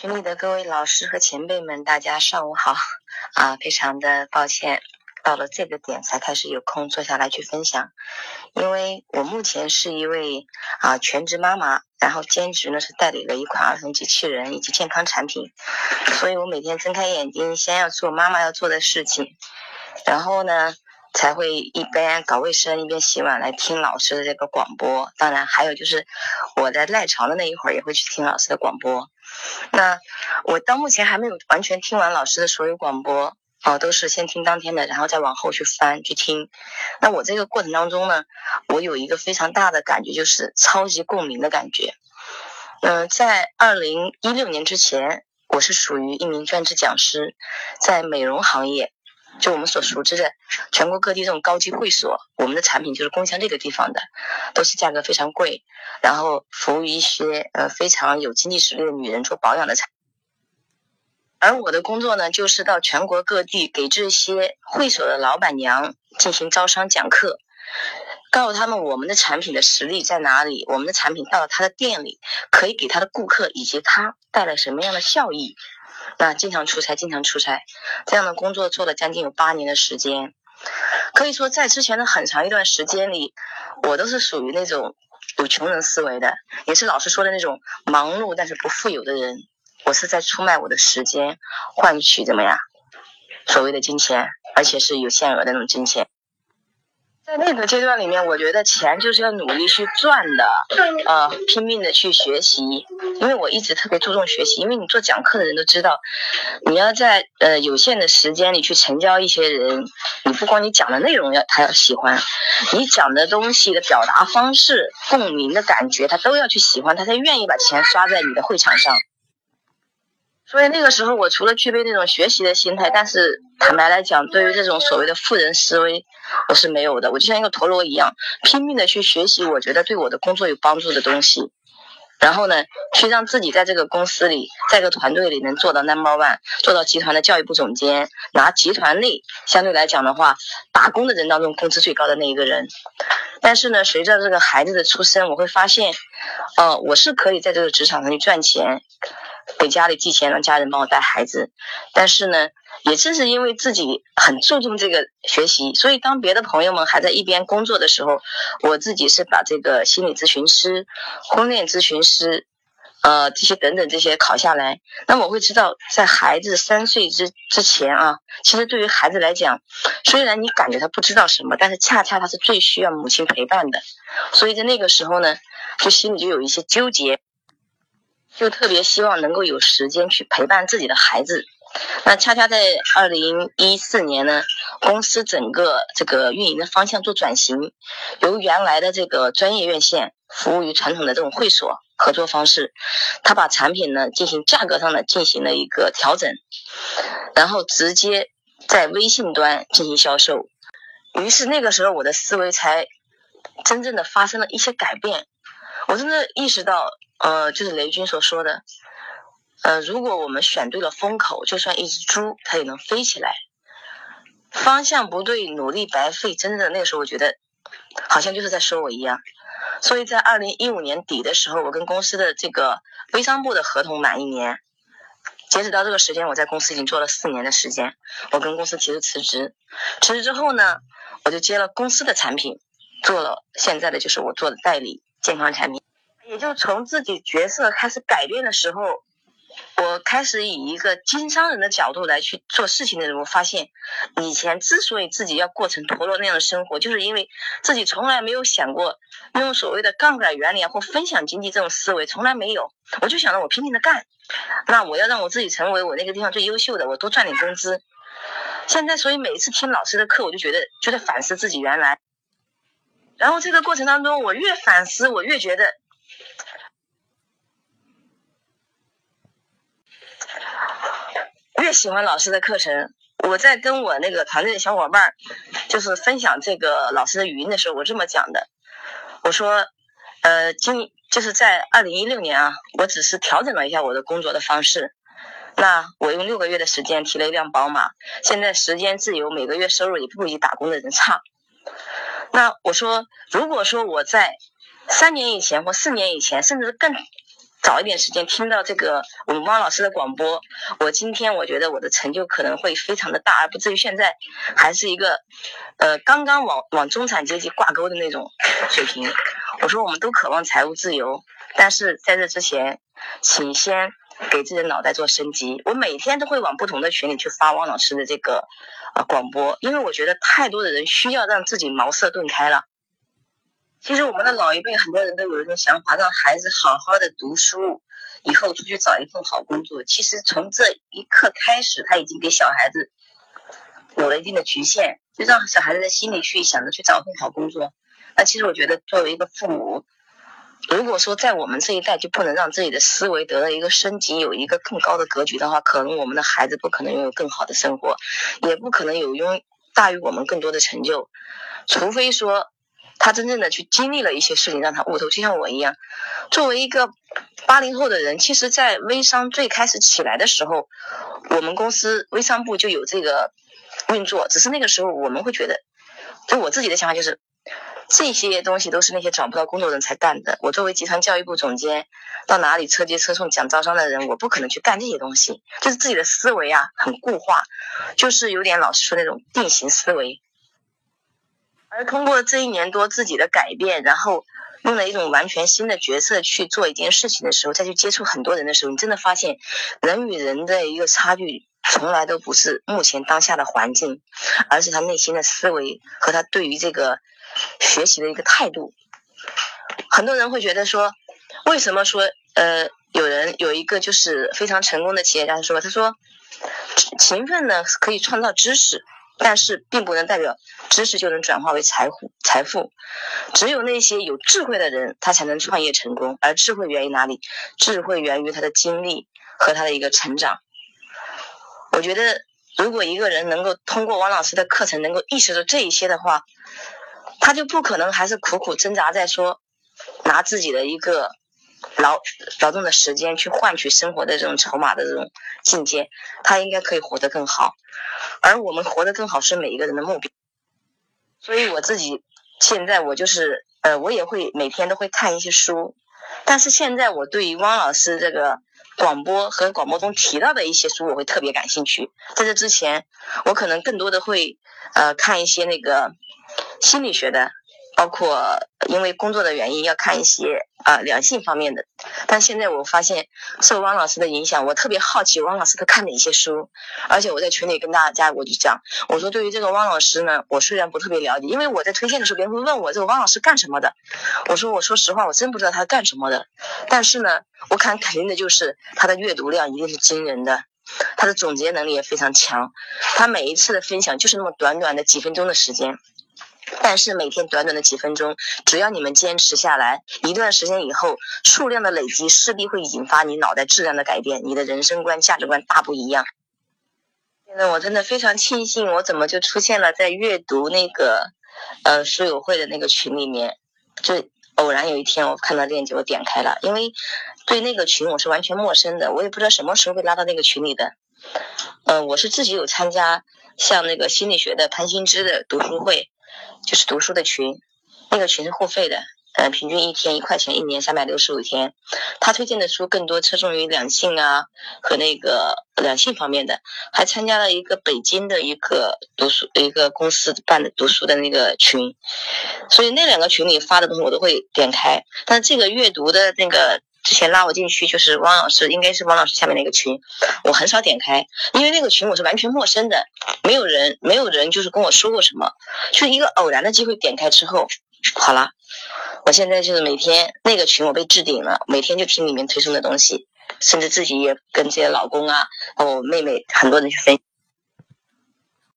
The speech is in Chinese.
群里的各位老师和前辈们，大家上午好啊！非常的抱歉，到了这个点才开始有空坐下来去分享，因为我目前是一位啊全职妈妈，然后兼职呢是代理了一款儿童机器人以及健康产品，所以我每天睁开眼睛，先要做妈妈要做的事情，然后呢。才会一边搞卫生一边洗碗来听老师的这个广播，当然还有就是我在赖床的那一会儿也会去听老师的广播。那我到目前还没有完全听完老师的所有广播，哦，都是先听当天的，然后再往后去翻去听。那我这个过程当中呢，我有一个非常大的感觉，就是超级共鸣的感觉。嗯，在二零一六年之前，我是属于一名专职讲师，在美容行业。就我们所熟知的全国各地这种高级会所，我们的产品就是攻向这个地方的，都是价格非常贵，然后服务于一些呃非常有经济实力的女人做保养的产。而我的工作呢，就是到全国各地给这些会所的老板娘进行招商讲课，告诉他们我们的产品的实力在哪里，我们的产品到了他的店里可以给他的顾客以及他带来什么样的效益。那经常出差，经常出差，这样的工作做了将近有八年的时间，可以说在之前的很长一段时间里，我都是属于那种有穷人思维的，也是老师说的那种忙碌但是不富有的人。我是在出卖我的时间，换取怎么样？所谓的金钱，而且是有限额的那种金钱。在那个阶段里面，我觉得钱就是要努力去赚的，呃，拼命的去学习。因为我一直特别注重学习，因为你做讲课的人都知道，你要在呃有限的时间里去成交一些人，你不光你讲的内容要他要喜欢，你讲的东西的表达方式、共鸣的感觉，他都要去喜欢，他才愿意把钱刷在你的会场上。所以那个时候，我除了具备那种学习的心态，但是坦白来讲，对于这种所谓的富人思维，我是没有的。我就像一个陀螺一样，拼命的去学习，我觉得对我的工作有帮助的东西。然后呢，去让自己在这个公司里，在这个团队里能做到 number one，做到集团的教育部总监，拿集团内相对来讲的话，打工的人当中工资最高的那一个人。但是呢，随着这个孩子的出生，我会发现，呃，我是可以在这个职场上去赚钱。给家里寄钱，让家人帮我带孩子。但是呢，也正是因为自己很注重这个学习，所以当别的朋友们还在一边工作的时候，我自己是把这个心理咨询师、婚恋咨询师，呃，这些等等这些考下来。那我会知道，在孩子三岁之之前啊，其实对于孩子来讲，虽然你感觉他不知道什么，但是恰恰他是最需要母亲陪伴的。所以在那个时候呢，就心里就有一些纠结。就特别希望能够有时间去陪伴自己的孩子。那恰恰在二零一四年呢，公司整个这个运营的方向做转型，由原来的这个专业院线服务于传统的这种会所合作方式，他把产品呢进行价格上的进行了一个调整，然后直接在微信端进行销售。于是那个时候我的思维才真正的发生了一些改变，我真的意识到。呃，就是雷军所说的，呃，如果我们选对了风口，就算一只猪，它也能飞起来。方向不对，努力白费。真的，那个时候我觉得，好像就是在说我一样。所以在二零一五年底的时候，我跟公司的这个微商部的合同满一年，截止到这个时间，我在公司已经做了四年的时间。我跟公司提出辞职，辞职之后呢，我就接了公司的产品，做了现在的就是我做的代理健康产品。就从自己角色开始改变的时候，我开始以一个经商人的角度来去做事情的时候，发现以前之所以自己要过成陀螺那样的生活，就是因为自己从来没有想过用所谓的杠杆原理或分享经济这种思维，从来没有。我就想着我拼命的干，那我要让我自己成为我那个地方最优秀的，我多赚点工资。现在，所以每一次听老师的课，我就觉得就在反思自己原来。然后这个过程当中，我越反思，我越觉得。越喜欢老师的课程，我在跟我那个团队的小伙伴就是分享这个老师的语音的时候，我这么讲的，我说，呃，今就是在二零一六年啊，我只是调整了一下我的工作的方式，那我用六个月的时间提了一辆宝马，现在时间自由，每个月收入也不比打工的人差。那我说，如果说我在三年以前或四年以前，甚至更早一点时间听到这个我们汪老师的广播，我今天我觉得我的成就可能会非常的大，而不至于现在还是一个呃刚刚往往中产阶级挂钩的那种水平。我说我们都渴望财务自由，但是在这之前，请先给自己的脑袋做升级。我每天都会往不同的群里去发汪老师的这个呃广播，因为我觉得太多的人需要让自己茅塞顿开了。其实我们的老一辈很多人都有一种想法，让孩子好好的读书，以后出去找一份好工作。其实从这一刻开始，他已经给小孩子有了一定的局限，就让小孩子的心里去想着去找份好工作。那其实我觉得，作为一个父母，如果说在我们这一代就不能让自己的思维得到一个升级，有一个更高的格局的话，可能我们的孩子不可能拥有更好的生活，也不可能有拥大于我们更多的成就，除非说。他真正的去经历了一些事情，让他悟透，就像我一样。作为一个八零后的人，其实，在微商最开始起来的时候，我们公司微商部就有这个运作。只是那个时候，我们会觉得，就我自己的想法就是，这些东西都是那些找不到工作人才干的。我作为集团教育部总监，到哪里车接车送讲招商的人，我不可能去干这些东西。就是自己的思维啊，很固化，就是有点老师说那种定型思维。而通过这一年多自己的改变，然后用了一种完全新的角色去做一件事情的时候，再去接触很多人的时候，你真的发现人与人的一个差距，从来都不是目前当下的环境，而是他内心的思维和他对于这个学习的一个态度。很多人会觉得说，为什么说呃有人有一个就是非常成功的企业家说，他说勤奋呢可以创造知识。但是并不能代表知识就能转化为财富。财富，只有那些有智慧的人，他才能创业成功。而智慧源于哪里？智慧源于他的经历和他的一个成长。我觉得，如果一个人能够通过王老师的课程，能够意识到这一些的话，他就不可能还是苦苦挣扎在说拿自己的一个劳劳动的时间去换取生活的这种筹码的这种境界，他应该可以活得更好。而我们活得更好是每一个人的目标，所以我自己现在我就是呃，我也会每天都会看一些书，但是现在我对于汪老师这个广播和广播中提到的一些书，我会特别感兴趣。在这之前，我可能更多的会呃看一些那个心理学的。包括因为工作的原因要看一些啊两性方面的，但现在我发现受汪老师的影响，我特别好奇汪老师都看哪些书，而且我在群里跟大家我就讲，我说对于这个汪老师呢，我虽然不特别了解，因为我在推荐的时候别人会问我这个汪老师干什么的，我说我说实话我真不知道他干什么的，但是呢，我看肯定的就是他的阅读量一定是惊人的，他的总结能力也非常强，他每一次的分享就是那么短短的几分钟的时间。但是每天短短的几分钟，只要你们坚持下来，一段时间以后，数量的累积势必会引发你脑袋质量的改变，你的人生观、价值观大不一样。现在我真的非常庆幸，我怎么就出现了在阅读那个呃书友会的那个群里面，就偶然有一天我看到链接，我点开了，因为对那个群我是完全陌生的，我也不知道什么时候被拉到那个群里的。嗯，我是自己有参加像那个心理学的潘新之的读书会。就是读书的群，那个群是付费的，呃，平均一天一块钱，一年三百六十五天。他推荐的书更多侧重于两性啊和那个两性方面的，还参加了一个北京的一个读书一个公司办的读书的那个群，所以那两个群里发的东西我都会点开，但是这个阅读的那个。之前拉我进去就是汪老师，应该是汪老师下面那个群，我很少点开，因为那个群我是完全陌生的，没有人，没有人就是跟我说过什么，就一个偶然的机会点开之后，好了，我现在就是每天那个群我被置顶了，每天就听里面推送的东西，甚至自己也跟这些老公啊，我妹妹很多人去分。